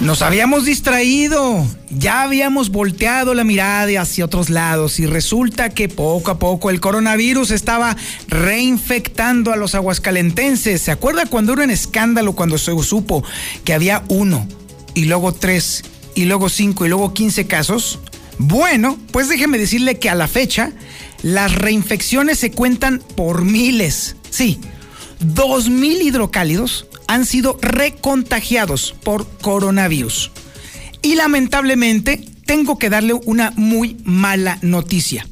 Nos habíamos distraído, ya habíamos volteado la mirada hacia otros lados y resulta que poco a poco el coronavirus estaba reinfectando a los aguascalentenses. ¿Se acuerda cuando era un escándalo cuando se supo que había uno y luego tres y luego cinco y luego quince casos? Bueno, pues déjeme decirle que a la fecha las reinfecciones se cuentan por miles. Sí, dos mil hidrocálidos han sido recontagiados por coronavirus. Y lamentablemente tengo que darle una muy mala noticia.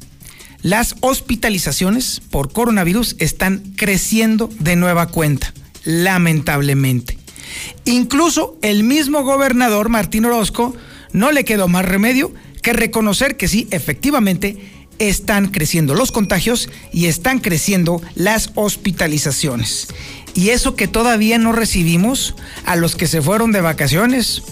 Las hospitalizaciones por coronavirus están creciendo de nueva cuenta, lamentablemente. Incluso el mismo gobernador Martín Orozco no le quedó más remedio que reconocer que sí, efectivamente, están creciendo los contagios y están creciendo las hospitalizaciones. Y eso que todavía no recibimos a los que se fueron de vacaciones,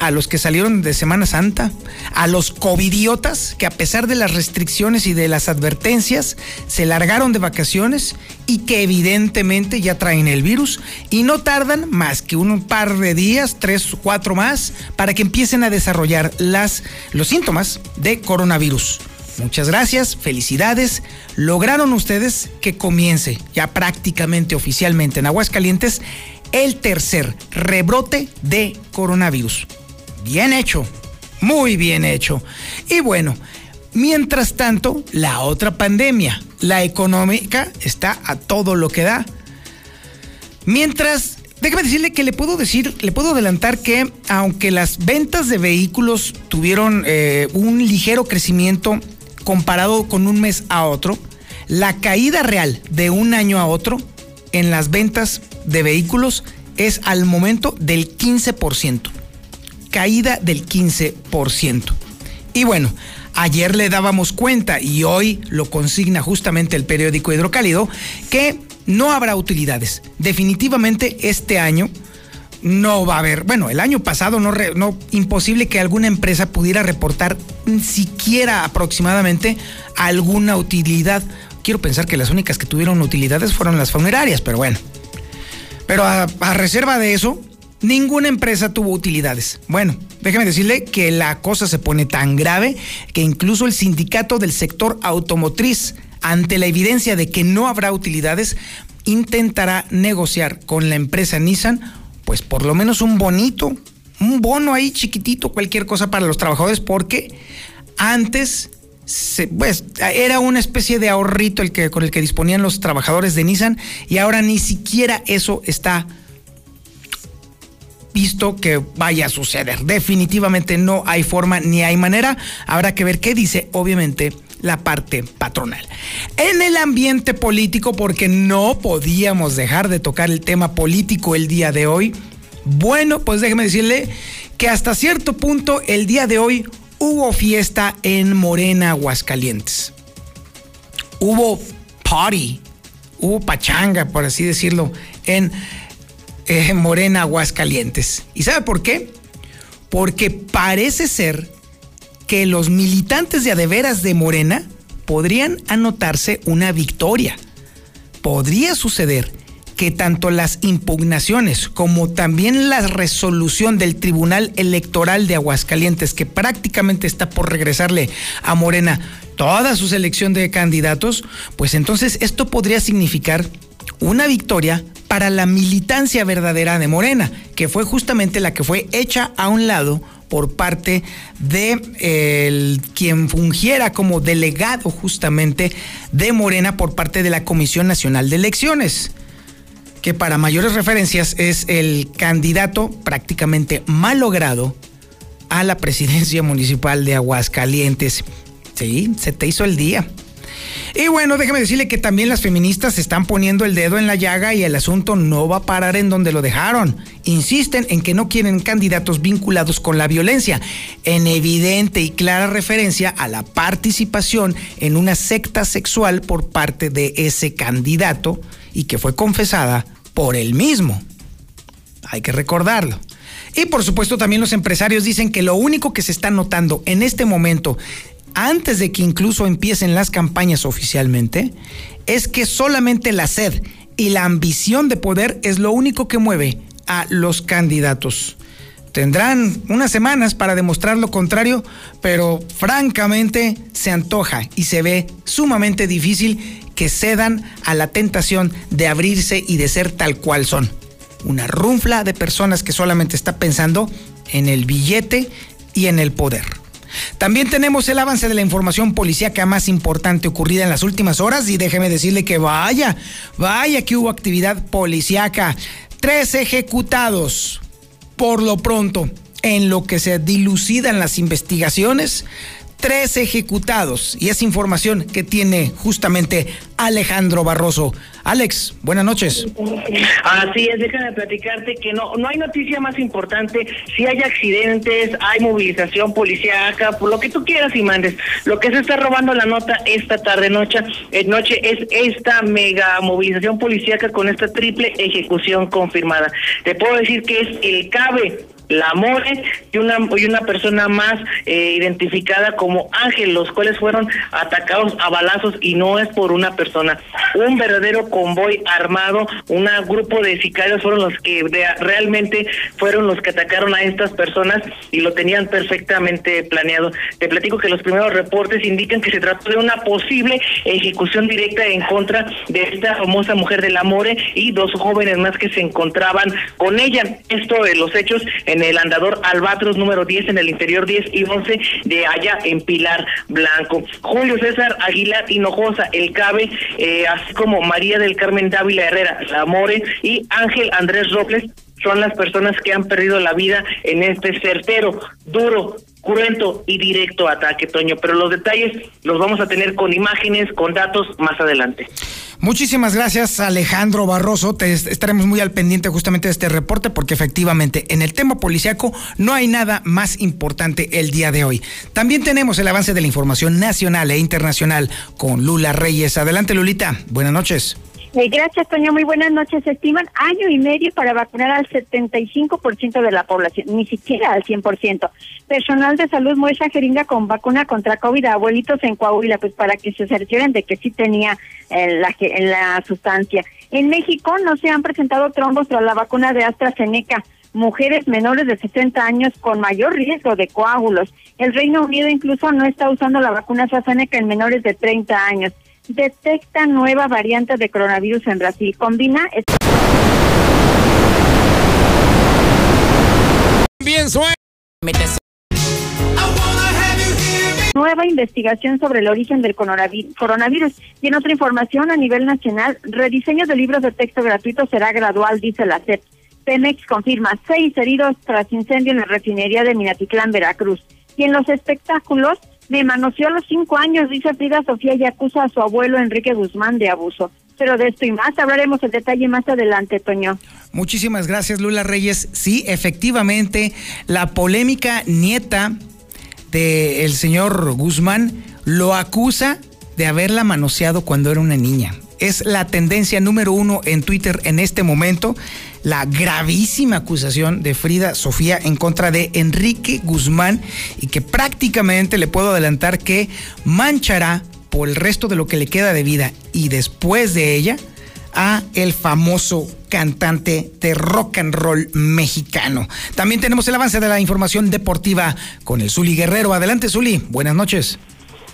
a los que salieron de Semana Santa, a los covidiotas que a pesar de las restricciones y de las advertencias se largaron de vacaciones y que evidentemente ya traen el virus y no tardan más que un par de días, tres cuatro más, para que empiecen a desarrollar las, los síntomas de coronavirus. Muchas gracias, felicidades. Lograron ustedes que comience ya prácticamente oficialmente en Aguascalientes el tercer rebrote de coronavirus. Bien hecho, muy bien hecho. Y bueno, mientras tanto, la otra pandemia, la económica, está a todo lo que da. Mientras Déjame decirle que le puedo decir, le puedo adelantar que aunque las ventas de vehículos tuvieron eh, un ligero crecimiento comparado con un mes a otro, la caída real de un año a otro en las ventas de vehículos es al momento del 15%. Caída del 15%. Y bueno, ayer le dábamos cuenta y hoy lo consigna justamente el periódico Hidrocálido que no habrá utilidades. Definitivamente este año no va a haber, bueno, el año pasado no, no imposible que alguna empresa pudiera reportar siquiera aproximadamente alguna utilidad. Quiero pensar que las únicas que tuvieron utilidades fueron las funerarias, pero bueno. Pero a, a reserva de eso, ninguna empresa tuvo utilidades. Bueno, déjeme decirle que la cosa se pone tan grave que incluso el sindicato del sector automotriz, ante la evidencia de que no habrá utilidades, intentará negociar con la empresa Nissan pues por lo menos un bonito, un bono ahí chiquitito, cualquier cosa para los trabajadores, porque antes pues era una especie de ahorrito el que, con el que disponían los trabajadores de Nissan y ahora ni siquiera eso está visto que vaya a suceder. Definitivamente no hay forma ni hay manera. Habrá que ver qué dice, obviamente, la parte patronal. En el ambiente político, porque no podíamos dejar de tocar el tema político el día de hoy, bueno, pues déjeme decirle que hasta cierto punto el día de hoy hubo fiesta en Morena, Aguascalientes. Hubo party, hubo pachanga, por así decirlo, en eh, Morena, Aguascalientes. ¿Y sabe por qué? Porque parece ser que los militantes de adeveras de Morena podrían anotarse una victoria. Podría suceder que tanto las impugnaciones como también la resolución del Tribunal Electoral de Aguascalientes, que prácticamente está por regresarle a Morena toda su selección de candidatos, pues entonces esto podría significar una victoria para la militancia verdadera de Morena, que fue justamente la que fue hecha a un lado por parte de quien fungiera como delegado justamente de Morena por parte de la Comisión Nacional de Elecciones que para mayores referencias es el candidato prácticamente malogrado a la presidencia municipal de Aguascalientes. Sí, se te hizo el día. Y bueno, déjeme decirle que también las feministas están poniendo el dedo en la llaga y el asunto no va a parar en donde lo dejaron. Insisten en que no quieren candidatos vinculados con la violencia, en evidente y clara referencia a la participación en una secta sexual por parte de ese candidato y que fue confesada por él mismo. Hay que recordarlo. Y por supuesto también los empresarios dicen que lo único que se está notando en este momento antes de que incluso empiecen las campañas oficialmente, es que solamente la sed y la ambición de poder es lo único que mueve a los candidatos. Tendrán unas semanas para demostrar lo contrario, pero francamente se antoja y se ve sumamente difícil que cedan a la tentación de abrirse y de ser tal cual son. Una runfla de personas que solamente está pensando en el billete y en el poder. También tenemos el avance de la información policíaca más importante ocurrida en las últimas horas y déjeme decirle que vaya, vaya que hubo actividad policíaca. Tres ejecutados por lo pronto. En lo que se dilucidan las investigaciones, tres ejecutados. Y es información que tiene justamente Alejandro Barroso. Alex, buenas noches. Así es, déjame platicarte que no, no hay noticia más importante. Si hay accidentes, hay movilización policíaca, por lo que tú quieras y mandes. Lo que se está robando la nota esta tarde noche, eh, noche es esta mega movilización policíaca con esta triple ejecución confirmada. Te puedo decir que es el CABE la More y una, y una persona más eh, identificada como Ángel, los cuales fueron atacados a balazos y no es por una persona. Un verdadero convoy armado, un grupo de sicarios fueron los que realmente fueron los que atacaron a estas personas y lo tenían perfectamente planeado. Te platico que los primeros reportes indican que se trató de una posible ejecución directa en contra de esta famosa mujer de la More y dos jóvenes más que se encontraban con ella. Esto de los hechos en en el andador Albatros número 10 en el interior 10 y 11 de allá en Pilar Blanco. Julio César Aguilar Hinojosa, el CABE, eh, así como María del Carmen Dávila Herrera, la More y Ángel Andrés Robles son las personas que han perdido la vida en este certero, duro, cruento y directo ataque, Toño. Pero los detalles los vamos a tener con imágenes, con datos más adelante. Muchísimas gracias, Alejandro Barroso. Te estaremos muy al pendiente justamente de este reporte porque efectivamente en el tema policiaco no hay nada más importante el día de hoy. También tenemos el avance de la información nacional e internacional con Lula Reyes. Adelante, Lulita. Buenas noches. Eh, gracias, Toño. Muy buenas noches. Se estiman año y medio para vacunar al 75% de la población, ni siquiera al 100%. Personal de salud muestra jeringa con vacuna contra COVID a abuelitos en Coahuila, pues para que se cercioren de que sí tenía eh, la, la sustancia. En México no se han presentado trombos tras la vacuna de AstraZeneca mujeres menores de 60 años con mayor riesgo de coágulos. El Reino Unido incluso no está usando la vacuna AstraZeneca en menores de 30 años detecta nueva variante de coronavirus en Brasil. Combina. Bien suena. Nueva investigación sobre el origen del coronavirus. Y en otra información a nivel nacional, rediseño de libros de texto gratuito será gradual, dice la CEP. Pemex confirma seis heridos tras incendio en la refinería de Minatitlán, Veracruz. Y en los espectáculos, me manoseó a los cinco años, dice Frida Sofía, y acusa a su abuelo Enrique Guzmán de abuso. Pero de esto y más hablaremos el detalle más adelante, Toño. Muchísimas gracias, Lula Reyes. Sí, efectivamente, la polémica nieta del señor Guzmán lo acusa de haberla manoseado cuando era una niña. Es la tendencia número uno en Twitter en este momento la gravísima acusación de Frida Sofía en contra de Enrique Guzmán y que prácticamente le puedo adelantar que manchará por el resto de lo que le queda de vida y después de ella a el famoso cantante de rock and roll mexicano. También tenemos el avance de la información deportiva con el Zuli Guerrero. Adelante, Zuli. Buenas noches.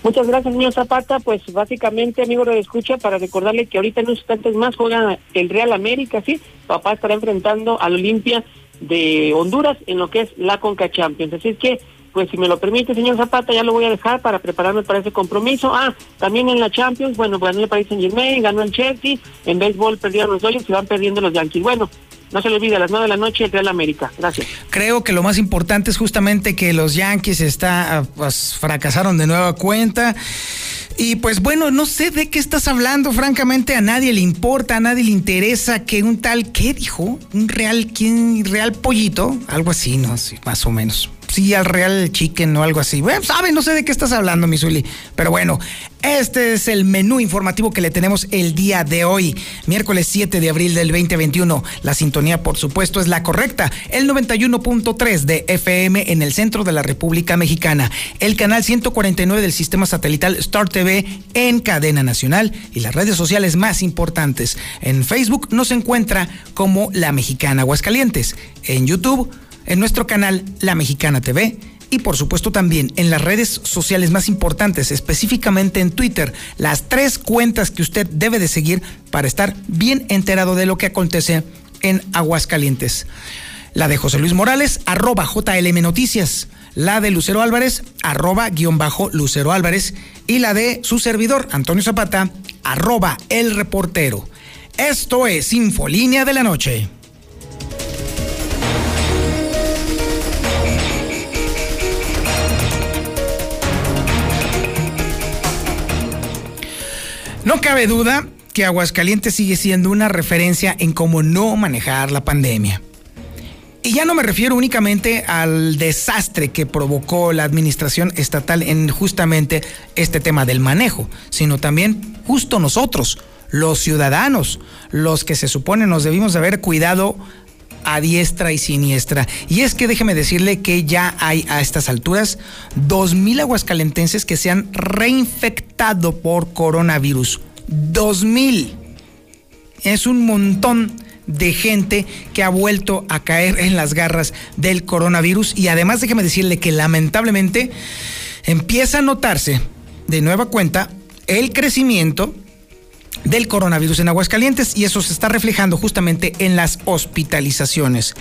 Muchas gracias, señor Zapata. Pues básicamente, amigo de escucha, para recordarle que ahorita en unos instantes más juega el Real América, ¿sí? Papá estará enfrentando al Olimpia de Honduras en lo que es la Conca Champions. Así es que, pues si me lo permite, señor Zapata, ya lo voy a dejar para prepararme para ese compromiso. Ah, también en la Champions, bueno, ganó el Paris Saint Germain, ganó el Chelsea, en béisbol perdieron los Dodgers y van perdiendo los Yankees. Bueno, No se le olvide a las 9 de la noche el Real América. Gracias. Creo que lo más importante es justamente que los Yankees está, pues, fracasaron de nueva cuenta. Y pues bueno, no sé de qué estás hablando, francamente a nadie le importa, a nadie le interesa que un tal, ¿qué dijo? Un real, ¿quién? Real pollito, algo así, ¿no? Sí, más o menos sí al Real Chicken o algo así. Bueno, sabe, no sé de qué estás hablando, Misuli. Pero bueno, este es el menú informativo que le tenemos el día de hoy, miércoles 7 de abril del 2021. La sintonía, por supuesto, es la correcta, el 91.3 de FM en el centro de la República Mexicana, el canal 149 del sistema satelital Star TV en cadena nacional y las redes sociales más importantes. En Facebook nos encuentra como La Mexicana Aguascalientes, en YouTube en nuestro canal La Mexicana TV y por supuesto también en las redes sociales más importantes, específicamente en Twitter, las tres cuentas que usted debe de seguir para estar bien enterado de lo que acontece en Aguascalientes. La de José Luis Morales, arroba JLM Noticias. La de Lucero Álvarez, arroba guion bajo Lucero Álvarez. Y la de su servidor, Antonio Zapata, arroba el reportero. Esto es Infolínea de la Noche. No cabe duda que Aguascalientes sigue siendo una referencia en cómo no manejar la pandemia. Y ya no me refiero únicamente al desastre que provocó la administración estatal en justamente este tema del manejo, sino también justo nosotros, los ciudadanos, los que se supone nos debimos de haber cuidado a diestra y siniestra. Y es que déjeme decirle que ya hay a estas alturas 2.000 aguascalentenses que se han reinfectado por coronavirus. 2.000. Es un montón de gente que ha vuelto a caer en las garras del coronavirus. Y además déjeme decirle que lamentablemente empieza a notarse de nueva cuenta el crecimiento del coronavirus en Aguascalientes y eso se está reflejando justamente en las hospitalizaciones.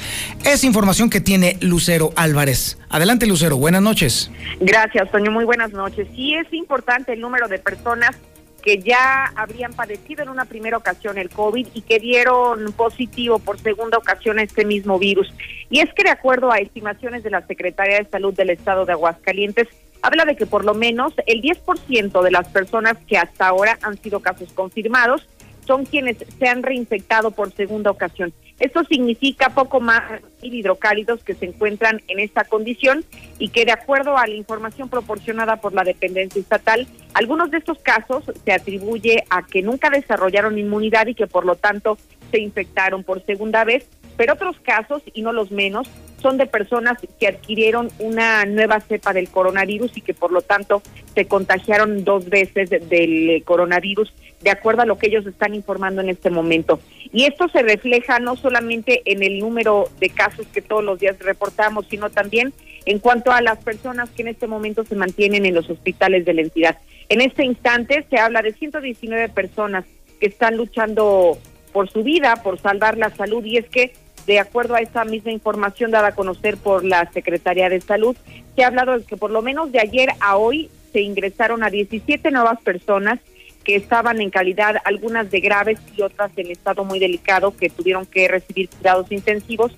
Es información que tiene Lucero Álvarez. Adelante Lucero, buenas noches. Gracias, Toño, muy buenas noches. Sí es importante el número de personas que ya habrían padecido en una primera ocasión el COVID y que dieron positivo por segunda ocasión este mismo virus. Y es que de acuerdo a estimaciones de la Secretaría de Salud del Estado de Aguascalientes, habla de que por lo menos el 10% de las personas que hasta ahora han sido casos confirmados son quienes se han reinfectado por segunda ocasión. Esto significa poco más hidrocálidos que se encuentran en esta condición y que de acuerdo a la información proporcionada por la dependencia estatal, algunos de estos casos se atribuye a que nunca desarrollaron inmunidad y que por lo tanto se infectaron por segunda vez, pero otros casos, y no los menos, son de personas que adquirieron una nueva cepa del coronavirus y que por lo tanto se contagiaron dos veces del coronavirus de acuerdo a lo que ellos están informando en este momento. Y esto se refleja no solamente en el número de casos que todos los días reportamos, sino también en cuanto a las personas que en este momento se mantienen en los hospitales de la entidad. En este instante se habla de 119 personas que están luchando por su vida, por salvar la salud, y es que de acuerdo a esa misma información dada a conocer por la Secretaría de Salud, se ha hablado de que por lo menos de ayer a hoy se ingresaron a 17 nuevas personas que estaban en calidad, algunas de graves y otras en estado muy delicado, que tuvieron que recibir cuidados intensivos.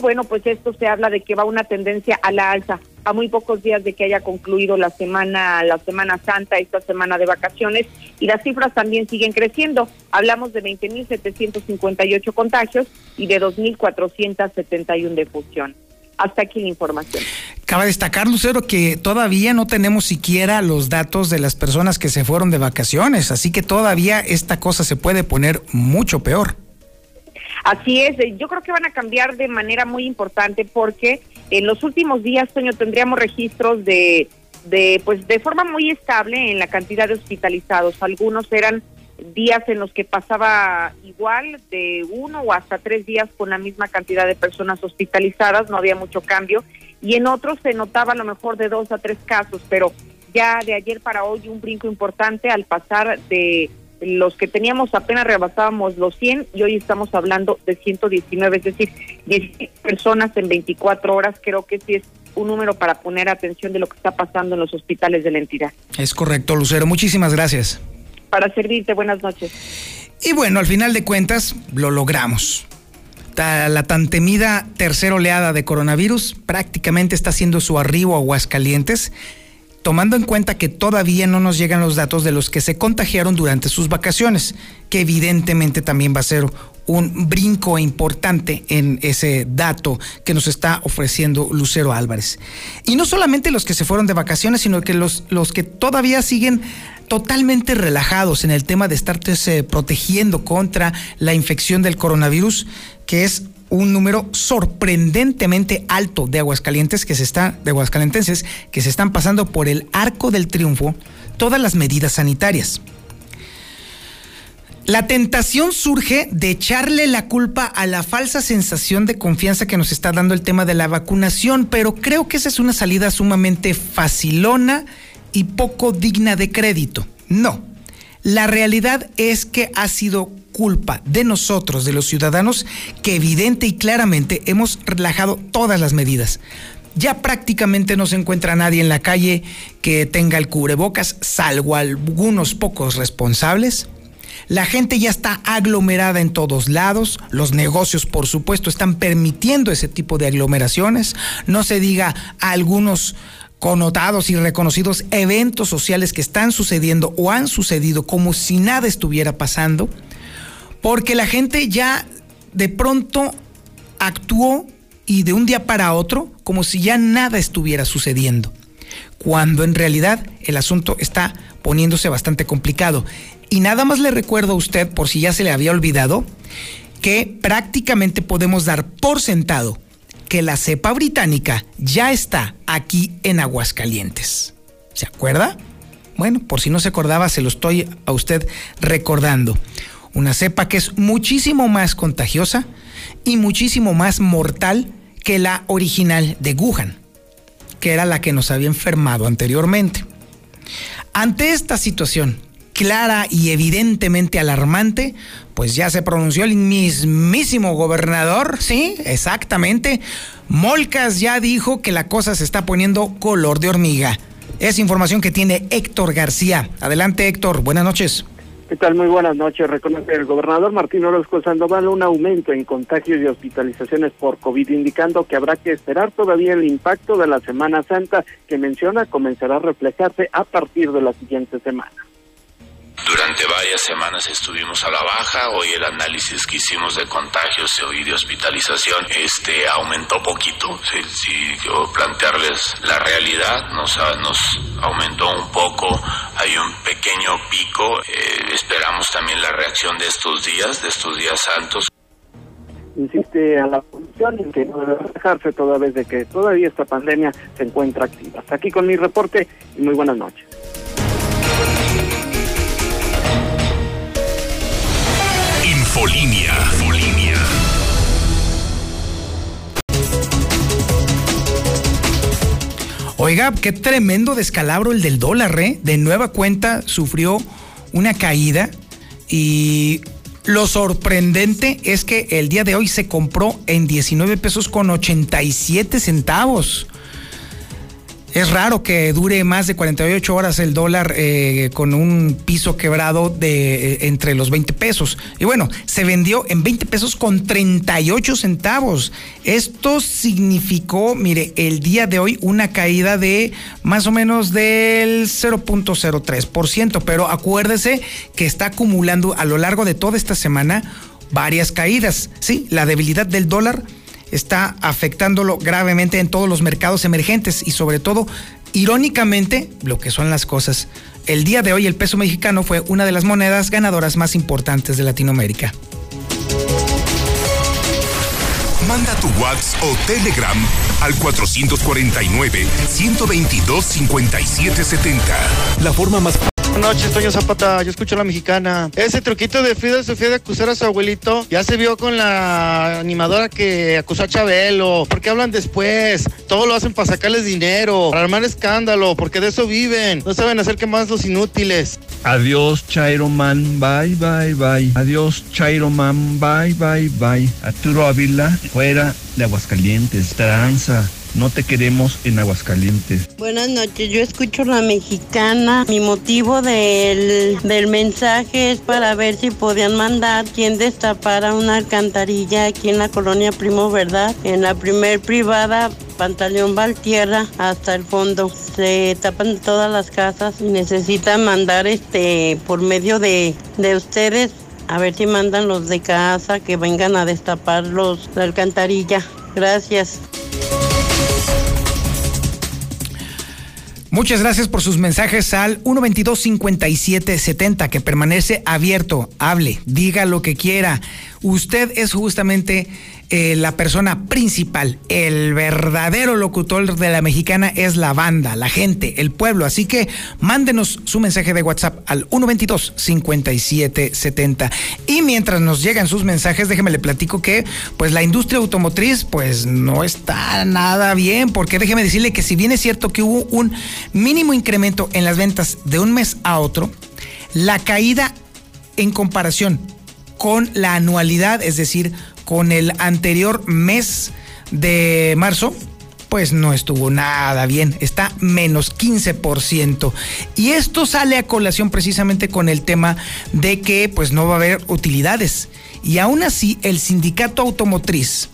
Bueno, pues esto se habla de que va una tendencia a la alza, a muy pocos días de que haya concluido la semana, la Semana Santa, esta semana de vacaciones, y las cifras también siguen creciendo. Hablamos de 20.758 contagios y de 2.471 defunciones. Hasta aquí la información. Cabe destacar, Lucero, que todavía no tenemos siquiera los datos de las personas que se fueron de vacaciones, así que todavía esta cosa se puede poner mucho peor. Así es, yo creo que van a cambiar de manera muy importante porque en los últimos días, Toño, tendríamos registros de, de, pues, de forma muy estable en la cantidad de hospitalizados. Algunos eran días en los que pasaba igual de uno o hasta tres días con la misma cantidad de personas hospitalizadas, no había mucho cambio, y en otros se notaba a lo mejor de dos a tres casos, pero ya de ayer para hoy un brinco importante al pasar de los que teníamos apenas rebasábamos los 100 y hoy estamos hablando de 119, es decir, 10 personas en 24 horas, creo que sí es un número para poner atención de lo que está pasando en los hospitales de la entidad. Es correcto, Lucero, muchísimas gracias para servirte. Buenas noches. Y bueno, al final de cuentas, lo logramos. la tan temida tercera oleada de coronavirus prácticamente está haciendo su arribo a Aguascalientes, tomando en cuenta que todavía no nos llegan los datos de los que se contagiaron durante sus vacaciones, que evidentemente también va a ser un brinco importante en ese dato que nos está ofreciendo Lucero Álvarez. Y no solamente los que se fueron de vacaciones, sino que los, los que todavía siguen totalmente relajados en el tema de estarse protegiendo contra la infección del coronavirus, que es un número sorprendentemente alto de aguascalientes que se está, de aguascalentenses que se están pasando por el arco del triunfo todas las medidas sanitarias. La tentación surge de echarle la culpa a la falsa sensación de confianza que nos está dando el tema de la vacunación, pero creo que esa es una salida sumamente facilona y poco digna de crédito. No, la realidad es que ha sido culpa de nosotros, de los ciudadanos, que evidente y claramente hemos relajado todas las medidas. Ya prácticamente no se encuentra nadie en la calle que tenga el cubrebocas, salvo algunos pocos responsables. La gente ya está aglomerada en todos lados, los negocios por supuesto están permitiendo ese tipo de aglomeraciones, no se diga a algunos connotados y reconocidos eventos sociales que están sucediendo o han sucedido como si nada estuviera pasando, porque la gente ya de pronto actuó y de un día para otro como si ya nada estuviera sucediendo, cuando en realidad el asunto está poniéndose bastante complicado. Y nada más le recuerdo a usted, por si ya se le había olvidado, que prácticamente podemos dar por sentado que la cepa británica ya está aquí en Aguascalientes. ¿Se acuerda? Bueno, por si no se acordaba, se lo estoy a usted recordando. Una cepa que es muchísimo más contagiosa y muchísimo más mortal que la original de Wuhan, que era la que nos había enfermado anteriormente. Ante esta situación, clara y evidentemente alarmante, pues ya se pronunció el mismísimo gobernador, sí, exactamente. Molcas ya dijo que la cosa se está poniendo color de hormiga. Es información que tiene Héctor García. Adelante Héctor, buenas noches. ¿Qué tal? Muy buenas noches. Reconoce el gobernador Martín Orozco Sandoval un aumento en contagios y hospitalizaciones por COVID, indicando que habrá que esperar todavía el impacto de la Semana Santa, que menciona comenzará a reflejarse a partir de la siguiente semana. Durante varias semanas estuvimos a la baja, hoy el análisis que hicimos de contagios y de hospitalización este aumentó poquito, si, plantearles la realidad nos, aumentó un poco, hay un pequeño pico, eh, esperamos también la reacción de estos días, de estos días santos. Insiste a la función en que no debe dejarse toda vez de que todavía esta pandemia se encuentra activa. Hasta aquí con mi reporte y muy buenas noches. Infolinia. Oiga, qué tremendo descalabro el del dólar, ¿eh? De nueva cuenta sufrió una caída y lo sorprendente es que el día de hoy se compró en 19 pesos con 87 centavos. Es raro que dure más de 48 horas el dólar eh, con un piso quebrado de eh, entre los 20 pesos. Y bueno, se vendió en 20 pesos con 38 centavos. Esto significó, mire, el día de hoy una caída de más o menos del 0.03%. Pero acuérdese que está acumulando a lo largo de toda esta semana varias caídas. Sí, la debilidad del dólar está afectándolo gravemente en todos los mercados emergentes y sobre todo, irónicamente, lo que son las cosas. El día de hoy el peso mexicano fue una de las monedas ganadoras más importantes de Latinoamérica. Manda tu WhatsApp o Telegram al 449-122-5770. La forma más Buenas noches, Toño Zapata. Yo escucho a la mexicana. Ese truquito de Frida Sofía de acusar a su abuelito ya se vio con la animadora que acusó a Chabelo. ¿Por qué hablan después? Todo lo hacen para sacarles dinero, para armar escándalo, porque de eso viven. No saben hacer que más los inútiles. Adiós, Chairo Man. Bye, bye, bye. Adiós, Chairo Man. Bye, bye, bye. Arturo Ávila, fuera de Aguascalientes. Tranza. No te queremos en Aguascalientes. Buenas noches, yo escucho la mexicana. Mi motivo del, del mensaje es para ver si podían mandar quien destapara una alcantarilla aquí en la colonia Primo Verdad, en la primer privada Pantaleón Valtierra hasta el fondo. Se tapan todas las casas y necesitan mandar este por medio de, de ustedes a ver si mandan los de casa que vengan a destapar los, la alcantarilla. Gracias. Muchas gracias por sus mensajes al 122-5770 que permanece abierto. Hable, diga lo que quiera. Usted es justamente eh, la persona principal, el verdadero locutor de la mexicana es la banda, la gente, el pueblo. Así que mándenos su mensaje de WhatsApp al 122-5770. Y mientras nos llegan sus mensajes, déjeme le platico que pues la industria automotriz pues no está nada bien, porque déjeme decirle que si bien es cierto que hubo un mínimo incremento en las ventas de un mes a otro, la caída en comparación con la anualidad, es decir, con el anterior mes de marzo, pues no estuvo nada bien, está menos 15%. Y esto sale a colación precisamente con el tema de que pues no va a haber utilidades. Y aún así el sindicato automotriz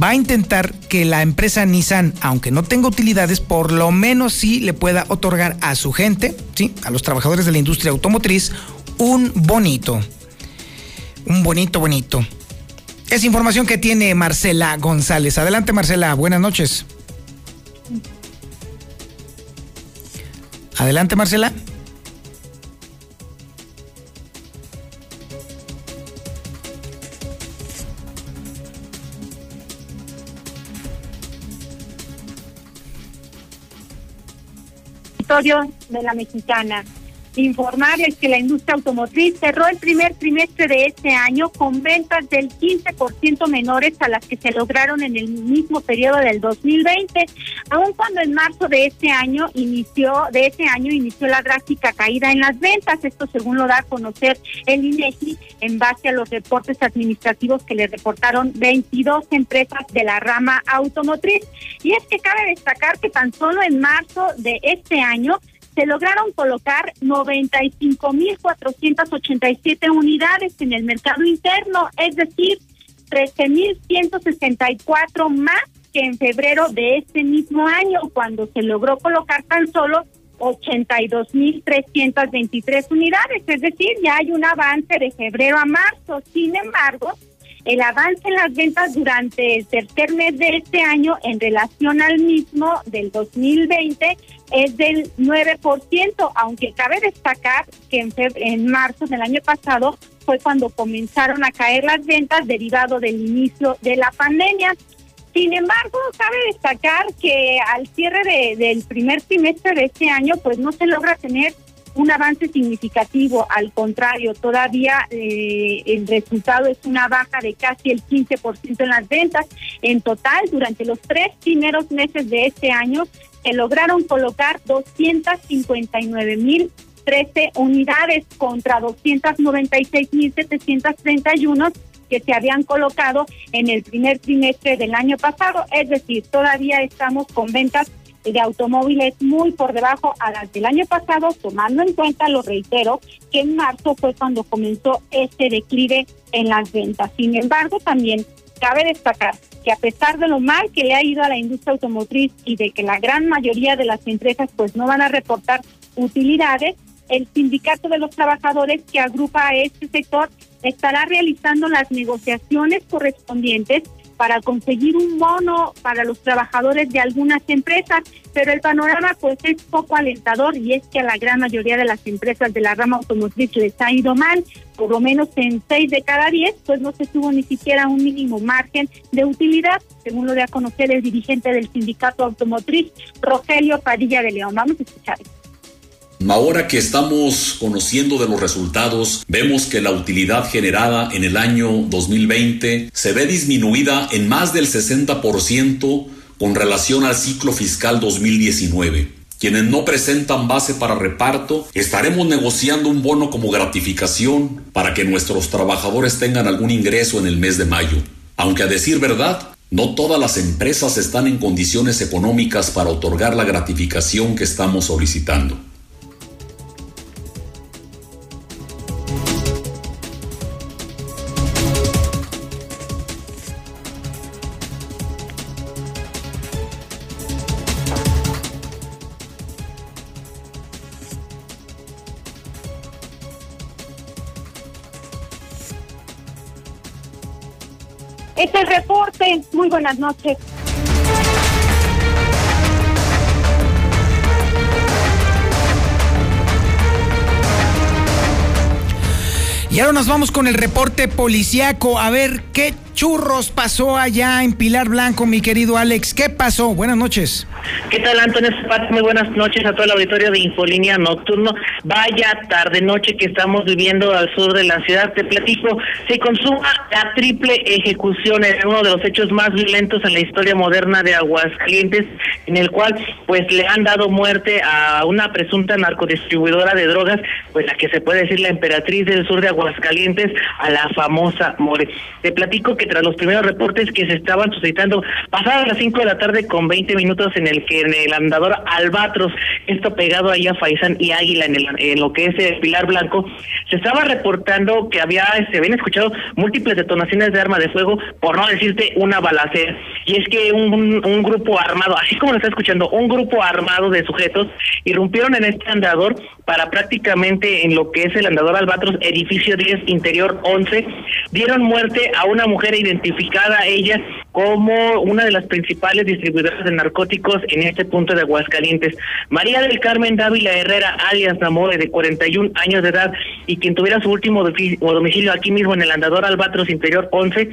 va a intentar que la empresa Nissan, aunque no tenga utilidades, por lo menos sí le pueda otorgar a su gente, ¿sí? a los trabajadores de la industria automotriz, un bonito. Un bonito, bonito. Es información que tiene Marcela González. Adelante, Marcela. Buenas noches. Adelante, Marcela. de la mexicana informarles que la industria automotriz cerró el primer trimestre de este año con ventas del 15% menores a las que se lograron en el mismo periodo del 2020, aun cuando en marzo de este año inició de este año inició la drástica caída en las ventas, esto según lo da a conocer el INEGI en base a los reportes administrativos que le reportaron 22 empresas de la rama automotriz. Y es que cabe destacar que tan solo en marzo de este año se lograron colocar 95.487 unidades en el mercado interno, es decir, 13.164 más que en febrero de este mismo año, cuando se logró colocar tan solo 82.323 unidades, es decir, ya hay un avance de febrero a marzo. Sin embargo, el avance en las ventas durante el tercer mes de este año en relación al mismo del 2020 es del 9%, aunque cabe destacar que en, en marzo del año pasado fue cuando comenzaron a caer las ventas derivado del inicio de la pandemia. Sin embargo, cabe destacar que al cierre del primer trimestre de este año, pues no se logra tener un avance significativo, al contrario, todavía eh, el resultado es una baja de casi el 15% en las ventas. En total, durante los tres primeros meses de este año, se lograron colocar 259 mil 13 unidades contra 296.731 que se habían colocado en el primer trimestre del año pasado. Es decir, todavía estamos con ventas de automóviles muy por debajo a las del año pasado, tomando en cuenta, lo reitero, que en marzo fue cuando comenzó este declive en las ventas. Sin embargo, también cabe destacar que a pesar de lo mal que le ha ido a la industria automotriz y de que la gran mayoría de las empresas pues no van a reportar utilidades, el sindicato de los trabajadores que agrupa a este sector estará realizando las negociaciones correspondientes para conseguir un bono para los trabajadores de algunas empresas, pero el panorama pues es poco alentador y es que a la gran mayoría de las empresas de la rama automotriz les ha ido mal, por lo menos en seis de cada diez, pues no se tuvo ni siquiera un mínimo margen de utilidad, según lo de a conocer el dirigente del sindicato automotriz, Rogelio Padilla de León. Vamos a escuchar. Ahora que estamos conociendo de los resultados, vemos que la utilidad generada en el año 2020 se ve disminuida en más del 60% con relación al ciclo fiscal 2019. Quienes no presentan base para reparto, estaremos negociando un bono como gratificación para que nuestros trabajadores tengan algún ingreso en el mes de mayo. Aunque a decir verdad, No todas las empresas están en condiciones económicas para otorgar la gratificación que estamos solicitando. Este reporte, muy buenas noches. Y ahora nos vamos con el reporte policiaco. A ver qué churros pasó allá en Pilar Blanco, mi querido Alex. ¿Qué pasó? Buenas noches. ¿Qué tal, Antonio Zapata? Muy buenas noches a todo el auditorio de Infolínea Nocturno. Vaya tarde-noche que estamos viviendo al sur de la ciudad. Te platico, se consuma la triple ejecución en uno de los hechos más violentos en la historia moderna de Aguascalientes, en el cual pues le han dado muerte a una presunta narcodistribuidora de drogas, pues la que se puede decir la emperatriz del sur de Aguascalientes, a la famosa More. Te platico que tras los primeros reportes que se estaban suscitando, pasadas las 5 de la tarde con 20 minutos en el que en el andador Albatros, esto pegado ahí a Faisán y Águila en, el, en lo que es el Pilar Blanco, se estaba reportando que había, se habían escuchado múltiples detonaciones de arma de fuego, por no decirte una balacera. Y es que un, un grupo armado, así como lo está escuchando, un grupo armado de sujetos irrumpieron en este andador para prácticamente en lo que es el andador Albatros, edificio 10, interior 11, dieron muerte a una mujer identificada ella como una de las principales distribuidoras de narcóticos en este punto de Aguascalientes. María del Carmen Dávila Herrera, alias Namore, de 41 años de edad, y quien tuviera su último domicilio aquí mismo en el andador Albatros Interior 11,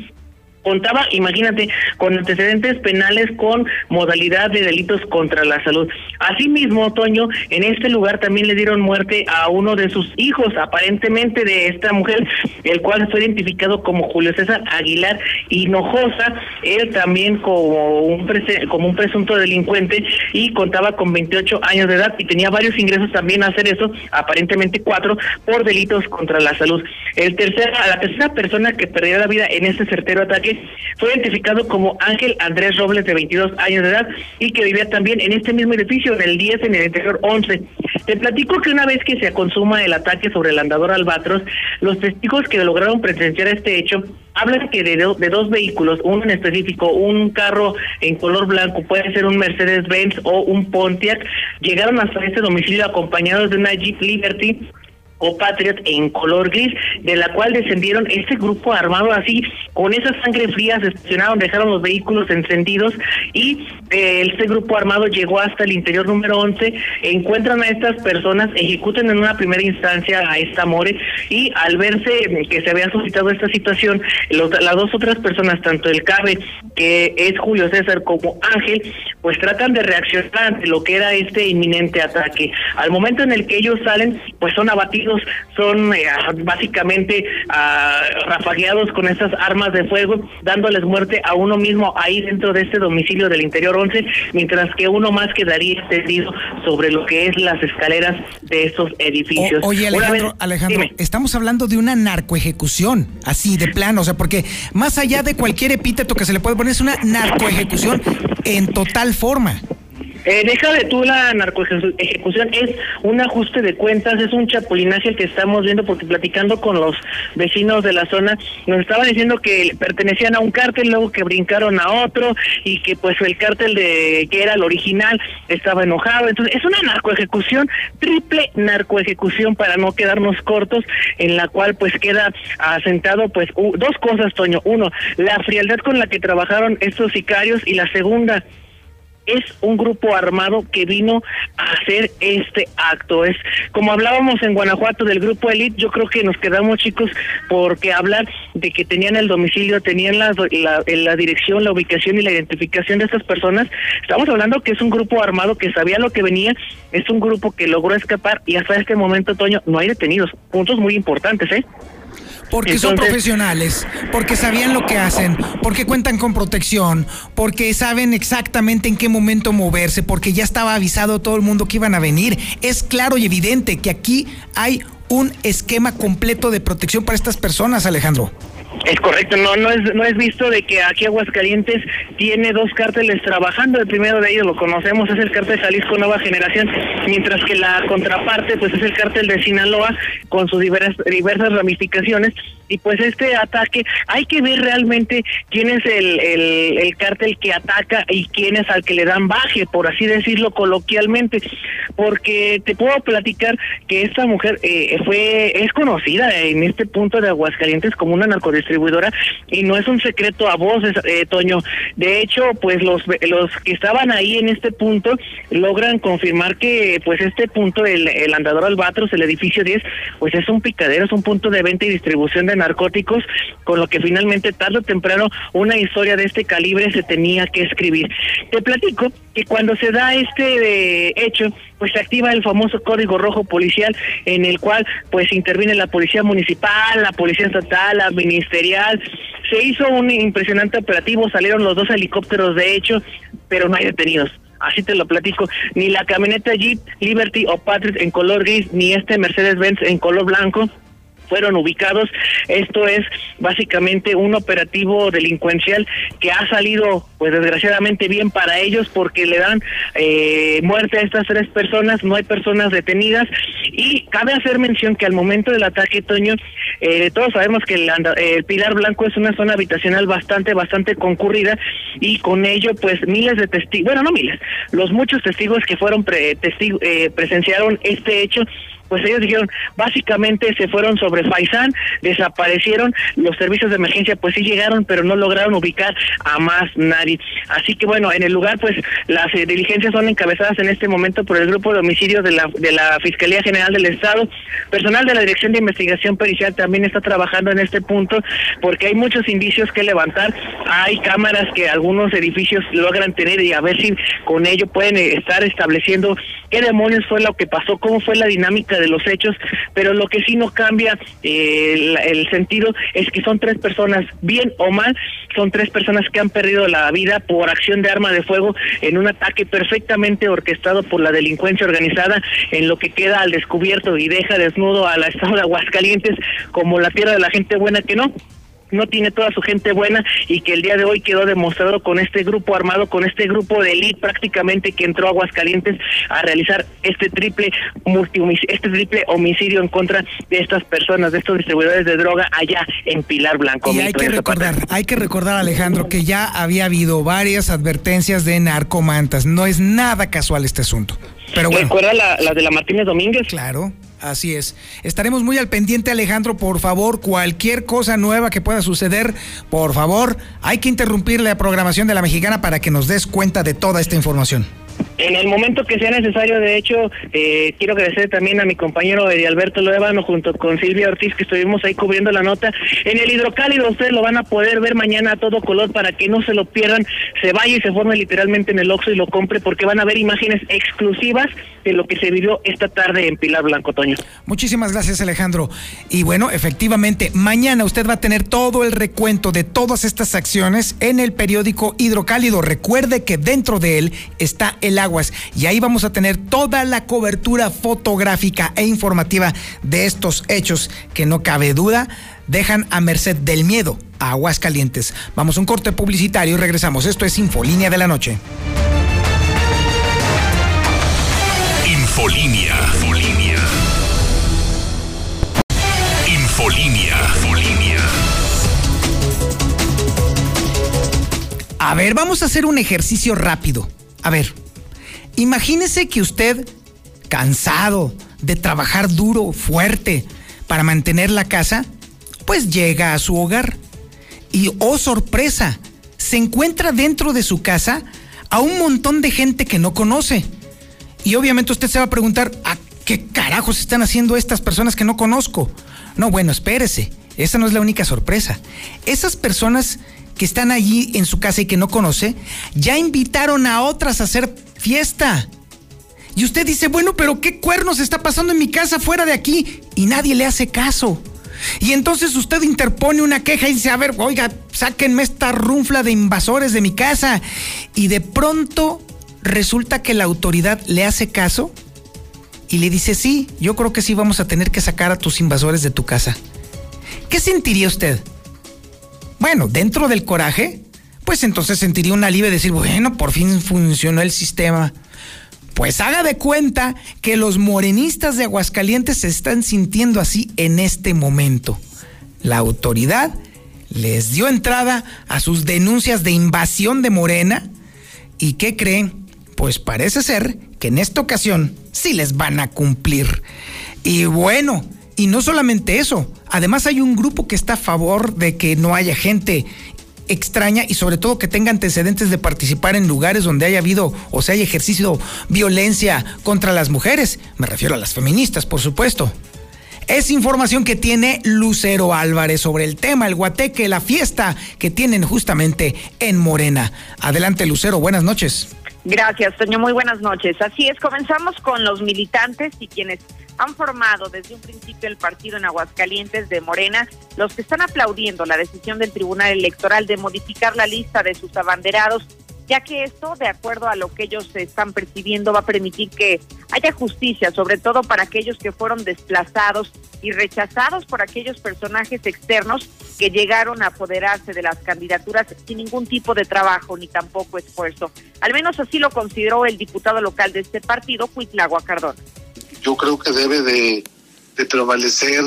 contaba, imagínate, con antecedentes penales con modalidad de delitos contra la salud. Asimismo, Toño, en este lugar también le dieron muerte a uno de sus hijos, aparentemente de esta mujer, el cual fue identificado como Julio César Aguilar Hinojosa, él también como un, como un presunto delincuente y contaba con 28 años de edad y tenía varios ingresos también a hacer eso, aparentemente cuatro, por delitos contra la salud. El tercer, la tercera persona que perdió la vida en este certero ataque fue identificado como Ángel Andrés Robles, de 22 años de edad, y que vivía también en este mismo edificio, del 10 en el interior 11. Te platico que una vez que se consuma el ataque sobre el andador Albatros, los testigos que lograron presenciar este hecho hablan que de, de dos vehículos, uno en específico, un carro en color blanco, puede ser un Mercedes-Benz o un Pontiac, llegaron hasta este domicilio acompañados de una Jeep Liberty o Patriot en color gris, de la cual descendieron este grupo armado así, con esa sangre fría, se estacionaron, dejaron los vehículos encendidos y eh, este grupo armado llegó hasta el interior número 11, encuentran a estas personas, ejecutan en una primera instancia a esta More y al verse que se había suscitado esta situación, las dos otras personas, tanto el CABE, que es Julio César, como Ángel, pues tratan de reaccionar ante lo que era este inminente ataque. Al momento en el que ellos salen, pues son abatidos son eh, básicamente uh, rafagueados con esas armas de fuego, dándoles muerte a uno mismo ahí dentro de este domicilio del interior 11, mientras que uno más quedaría extendido sobre lo que es las escaleras de estos edificios. oye, Alejandro, Alejandro estamos hablando de una narcoejecución, así de plano, o sea, porque más allá de cualquier epíteto que se le puede poner, es una narcoejecución en total forma. Eh, deja de tú la narcoejecución, es un ajuste de cuentas, es un chapulinaje que estamos viendo porque platicando con los vecinos de la zona nos estaban diciendo que pertenecían a un cártel, luego que brincaron a otro y que pues el cártel de que era el original estaba enojado. Entonces es una narcoejecución, triple narcoejecución para no quedarnos cortos, en la cual pues queda asentado pues dos cosas, Toño. Uno, la frialdad con la que trabajaron estos sicarios y la segunda, es un grupo armado que vino a hacer este acto. Es como hablábamos en Guanajuato del grupo Elite, yo creo que nos quedamos chicos porque hablar de que tenían el domicilio, tenían la, la, dirección, la ubicación y la identificación de estas personas. Estamos hablando que es un grupo armado que sabía lo que venía, es un grupo que logró escapar y hasta este momento, Toño, no hay detenidos. Puntos muy importantes, ¿eh? Porque son profesionales, porque sabían lo que hacen, porque cuentan con protección, porque saben exactamente en qué momento moverse, porque ya estaba avisado todo el mundo que iban a venir. Es claro y evidente que aquí hay un esquema completo de protección para estas personas, Alejandro. Es correcto, no no es no es visto de que aquí Aguascalientes tiene dos cárteles trabajando. El primero de ellos lo conocemos es el cártel Jalisco Nueva Generación, mientras que la contraparte pues es el cártel de Sinaloa con sus diversas, diversas ramificaciones y pues este ataque hay que ver realmente quién es el, el, el cártel que ataca y quién es al que le dan baje, por así decirlo coloquialmente, porque te puedo platicar que esta mujer eh, fue es conocida en este punto de Aguascalientes como una narcodistribuidora y no es un secreto a voces, eh, Toño. De hecho, pues los los que estaban ahí en este punto logran confirmar que pues este punto el, el andador Albatros, el edificio 10, pues es un picadero, es un punto de venta y distribución de narcóticos, con lo que finalmente tarde o temprano una historia de este calibre se tenía que escribir. Te platico que cuando se da este eh, hecho, pues se activa el famoso código rojo policial en el cual pues interviene la policía municipal, la policía estatal, la ministerial. Se hizo un impresionante operativo, salieron los dos helicópteros de hecho, pero no hay detenidos. Así te lo platico, ni la camioneta Jeep Liberty o Patriot en color gris, ni este Mercedes Benz en color blanco fueron ubicados. Esto es básicamente un operativo delincuencial que ha salido, pues desgraciadamente bien para ellos porque le dan eh, muerte a estas tres personas, no hay personas detenidas y cabe hacer mención que al momento del ataque, Toño, eh, todos sabemos que el, el, Pilar Blanco es una zona habitacional bastante, bastante concurrida y con ello, pues miles de testigos, bueno, no miles, los muchos testigos que fueron pre, testigo, eh, presenciaron este hecho pues ellos dijeron, básicamente se fueron sobre Faisán, desaparecieron, los servicios de emergencia pues sí llegaron, pero no lograron ubicar a más nadie. Así que bueno, en el lugar pues las eh, diligencias son encabezadas en este momento por el grupo de homicidios de la, de la Fiscalía General del Estado. Personal de la Dirección de Investigación Pericial también está trabajando en este punto porque hay muchos indicios que levantar. Hay cámaras que algunos edificios logran tener y a ver si con ello pueden eh, estar estableciendo qué demonios fue lo que pasó, cómo fue la dinámica de los hechos, pero lo que sí no cambia eh, el, sentido es que son tres personas, bien o mal, son tres personas que han perdido la vida por acción de arma de fuego en un ataque perfectamente orquestado por la delincuencia organizada en lo que queda al descubierto y deja desnudo al estado de Aguascalientes como la tierra de la gente buena que no no tiene toda su gente buena y que el día de hoy quedó demostrado con este grupo armado, con este grupo de élite prácticamente que entró a Aguascalientes a realizar este triple multi este triple homicidio en contra de estas personas, de estos distribuidores de droga allá en Pilar Blanco. Y hay que recordar, hay que recordar Alejandro que ya había habido varias advertencias de narcomantas, no es nada casual este asunto. Pero bueno. ¿Recuerda la, la de la Martínez Domínguez? Claro. Así es. Estaremos muy al pendiente, Alejandro. Por favor, cualquier cosa nueva que pueda suceder, por favor, hay que interrumpir la programación de la mexicana para que nos des cuenta de toda esta información. En el momento que sea necesario, de hecho, eh, quiero agradecer también a mi compañero Edi Alberto Loevano junto con Silvia Ortiz, que estuvimos ahí cubriendo la nota. En el hidrocálido ustedes lo van a poder ver mañana a todo color para que no se lo pierdan, se vaya y se forme literalmente en el Oxxo y lo compre porque van a ver imágenes exclusivas de lo que se vivió esta tarde en Pilar Blanco, Toño. Muchísimas gracias, Alejandro. Y bueno, efectivamente, mañana usted va a tener todo el recuento de todas estas acciones en el periódico Hidrocálido. Recuerde que dentro de él está el aguas y ahí vamos a tener toda la cobertura fotográfica e informativa de estos hechos que no cabe duda dejan a merced del miedo a aguas calientes. Vamos a un corte publicitario y regresamos. Esto es Infolínea de la Noche. Infolínea. Infolínea. Infolínea. Infolínea. A ver, vamos a hacer un ejercicio rápido. A ver, imagínese que usted, cansado de trabajar duro, fuerte, para mantener la casa, pues llega a su hogar y, oh sorpresa, se encuentra dentro de su casa a un montón de gente que no conoce. Y obviamente usted se va a preguntar, ¿a qué carajos están haciendo estas personas que no conozco? No, bueno, espérese, esa no es la única sorpresa. Esas personas que están allí en su casa y que no conoce, ya invitaron a otras a hacer fiesta. Y usted dice, bueno, pero ¿qué cuernos está pasando en mi casa fuera de aquí? Y nadie le hace caso. Y entonces usted interpone una queja y dice, a ver, oiga, sáquenme esta runfla de invasores de mi casa. Y de pronto resulta que la autoridad le hace caso y le dice, sí, yo creo que sí vamos a tener que sacar a tus invasores de tu casa. ¿Qué sentiría usted? bueno, dentro del coraje, pues entonces sentiría un alivio de decir, bueno, por fin funcionó el sistema. Pues haga de cuenta que los morenistas de Aguascalientes se están sintiendo así en este momento. La autoridad les dio entrada a sus denuncias de invasión de Morena. ¿Y qué creen? Pues parece ser que en esta ocasión sí les van a cumplir. Y bueno, y no solamente eso, además hay un grupo que está a favor de que no haya gente extraña y sobre todo que tenga antecedentes de participar en lugares donde haya habido o se haya ejercido violencia contra las mujeres. Me refiero a las feministas, por supuesto. Es información que tiene Lucero Álvarez sobre el tema, el guateque, la fiesta que tienen justamente en Morena. Adelante, Lucero, buenas noches. Gracias, señor. Muy buenas noches. Así es, comenzamos con los militantes y quienes han formado desde un principio el partido en Aguascalientes de Morena, los que están aplaudiendo la decisión del Tribunal Electoral de modificar la lista de sus abanderados, ya que esto, de acuerdo a lo que ellos están percibiendo, va a permitir que haya justicia, sobre todo para aquellos que fueron desplazados y rechazados por aquellos personajes externos que llegaron a apoderarse de las candidaturas sin ningún tipo de trabajo ni tampoco esfuerzo. Al menos así lo consideró el diputado local de este partido, Cuitlagua Cardona yo creo que debe de, prevalecer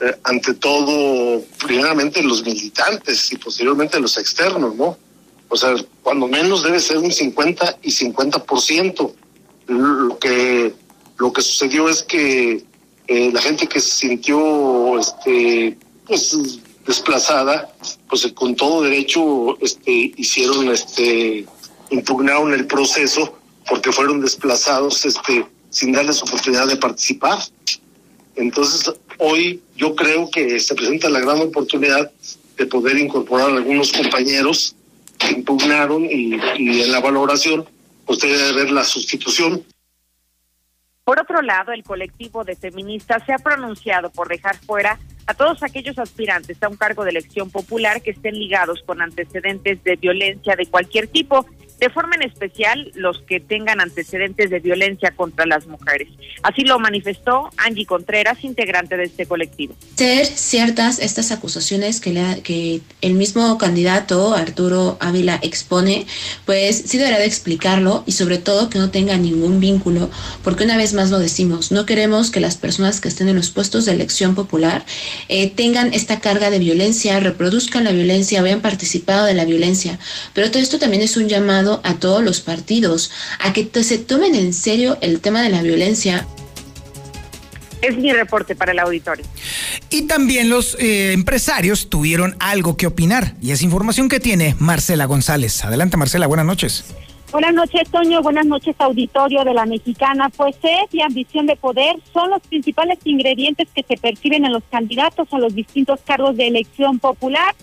eh, ante todo, primeramente los militantes y posteriormente los externos, ¿no? O sea, cuando menos debe ser un 50 y 50%. Lo que, lo que sucedió es que eh, la gente que se sintió este, pues, desplazada, pues con todo derecho este, hicieron, este, impugnaron el proceso porque fueron desplazados este, sin darles oportunidad de participar. Entonces, hoy yo creo que se presenta la gran oportunidad de poder incorporar a algunos compañeros que impugnaron y, en la valoración usted debe ver la sustitución. Por otro lado, el colectivo de feministas se ha pronunciado por dejar fuera a todos aquellos aspirantes a un cargo de elección popular que estén ligados con antecedentes de violencia de cualquier tipo de forma en especial los que tengan antecedentes de violencia contra las mujeres. Así lo manifestó Angie Contreras, integrante de este colectivo. Ser ciertas estas acusaciones que, que el mismo candidato Arturo Ávila expone, pues sí deberá de explicarlo y sobre todo que no tenga ningún vínculo, porque una vez más lo decimos, no queremos que las personas que estén en los puestos de elección popular eh, tengan esta carga de violencia, reproduzcan la violencia, hayan participado de la violencia, pero todo esto también es un llamado a todos los partidos a que se tomen en serio el tema de la violencia. Es mi reporte para el auditorio. Y también los eh, empresarios tuvieron algo que opinar y es información que tiene Marcela González. Adelante Marcela, buenas noches. Buenas noches, Toño. Buenas noches, auditorio de la Mexicana. Pues sed y ambición de poder son los principales ingredientes que se perciben en los candidatos a los distintos cargos de elección popular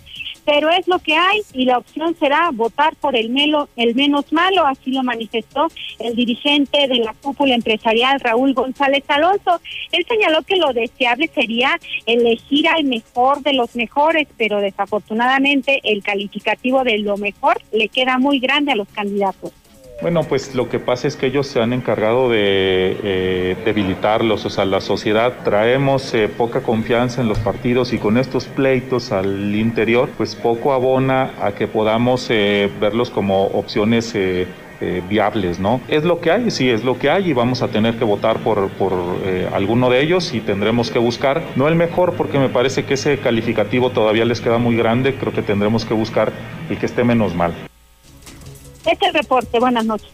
pero es lo que hay y la opción será votar por el, el menos malo, así lo manifestó el dirigente de la cúpula empresarial Raúl González Alonso. Él señaló que lo deseable sería elegir al mejor de los mejores, pero desafortunadamente el calificativo de lo mejor le queda muy grande a los candidatos. Bueno, pues lo que pasa es que ellos se han encargado de eh, debilitarlos, o sea, la sociedad traemos eh, poca confianza en los partidos y con estos pleitos al interior, pues poco abona a que podamos eh, verlos como opciones viables, ¿no? Es lo que hay, sí, es lo que hay y vamos a tener que votar por, por alguno de ellos y tendremos que buscar, no el mejor porque me parece que ese calificativo todavía les queda muy grande, creo que tendremos que buscar el que esté menos mal. Este reporte, buenas noches.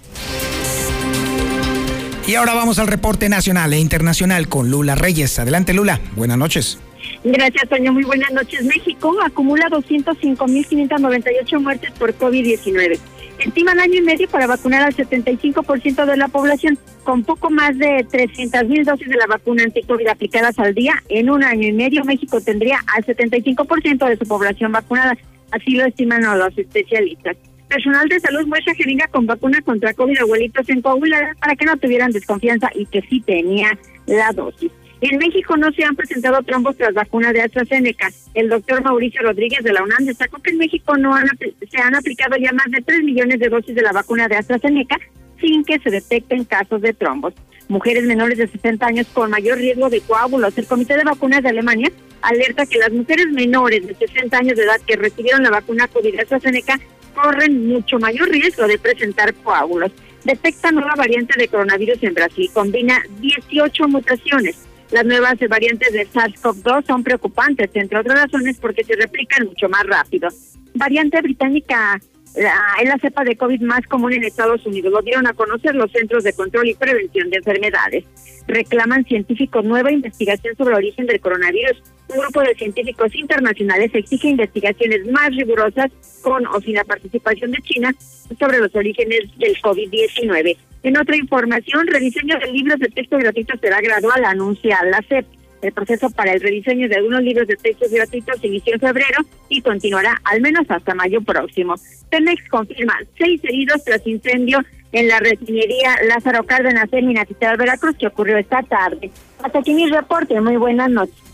Y ahora vamos al reporte nacional e internacional con Lula Reyes. Adelante, Lula. Buenas noches. Gracias, Toño. Muy buenas noches. México acumula 205.598 muertes por COVID-19. Estiman año y medio para vacunar al 75% de la población, con poco más de 300.000 dosis de la vacuna anti-COVID aplicadas al día. En un año y medio, México tendría al 75% de su población vacunada. Así lo estiman los especialistas. Personal de salud muestra jeringa con vacuna contra COVID abuelitos en Coahuila para que no tuvieran desconfianza y que sí tenía la dosis. En México no se han presentado trombos tras vacuna de AstraZeneca. El doctor Mauricio Rodríguez de la UNAM destacó que en México no se han aplicado ya más de 3 millones de dosis de la vacuna de AstraZeneca sin que se detecten casos de trombos. Mujeres menores de 60 años con mayor riesgo de coágulos. El Comité de Vacunas de Alemania alerta que las mujeres menores de 60 años de edad que recibieron la vacuna COVID AstraZeneca corren mucho mayor riesgo de presentar coágulos. Detecta nueva variante de coronavirus en Brasil, combina 18 mutaciones. Las nuevas variantes de SARS-CoV-2 son preocupantes, entre otras razones, porque se replican mucho más rápido. Variante británica es la cepa de COVID más común en Estados Unidos. Lo dieron a conocer los Centros de Control y Prevención de Enfermedades. Reclaman científicos nueva investigación sobre el origen del coronavirus. Un grupo de científicos internacionales exige investigaciones más rigurosas con o sin la participación de China sobre los orígenes del COVID-19. En otra información, rediseño de libros de texto gratuitos será gradual, anuncia la CEP. El proceso para el rediseño de algunos libros de textos gratuitos se inició en febrero y continuará al menos hasta mayo próximo. Pemex confirma seis heridos tras incendio en la refinería Lázaro Cárdenas en Minatitlán, Veracruz, que ocurrió esta tarde. Hasta aquí mi reporte. Muy buenas noches.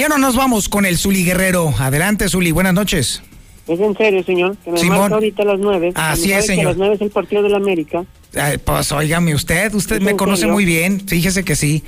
Y ahora nos vamos con el Zuli Guerrero. Adelante, Zuli. Buenas noches. Es en serio, señor. Que me Simón. marca ahorita a las nueve. Así es, que señor. a las nueve es el partido de la América. Ay, pues óigame usted, usted ¿Es me conoce serio? muy bien. Fíjese que sí.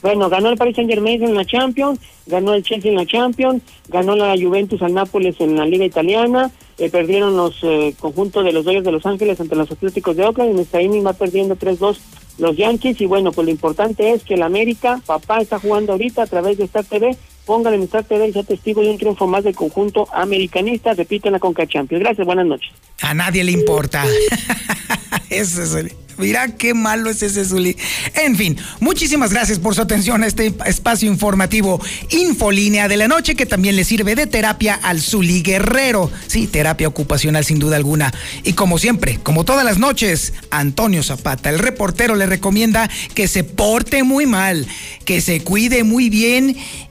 Bueno, ganó el Paris Saint Germain en la Champions, ganó el Chelsea en la Champions, ganó la Juventus al Nápoles en la Liga Italiana, eh, perdieron los eh, conjuntos de los Dodgers de Los Ángeles ante los Atléticos de Oakland, en esta inning va perdiendo 3-2 los Yankees y bueno, pues lo importante es que el América, papá está jugando ahorita a través de Star TV, póngale en Star TV sea testigo de un triunfo más del conjunto americanista, repiten la Conca Champions. Gracias, buenas noches. A nadie le importa. ese Zuli. Mira qué malo es ese Zuli. En fin, muchísimas gracias por su atención a este espacio informativo Infolínea de la Noche que también le sirve de terapia al Zuli Guerrero. Sí, terapia ocupacional sin duda alguna. Y como siempre, como todas las noches, Antonio Zapata, el reportero, le recomienda que se porte muy mal, que se cuide muy bien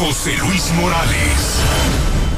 José Luis Morales.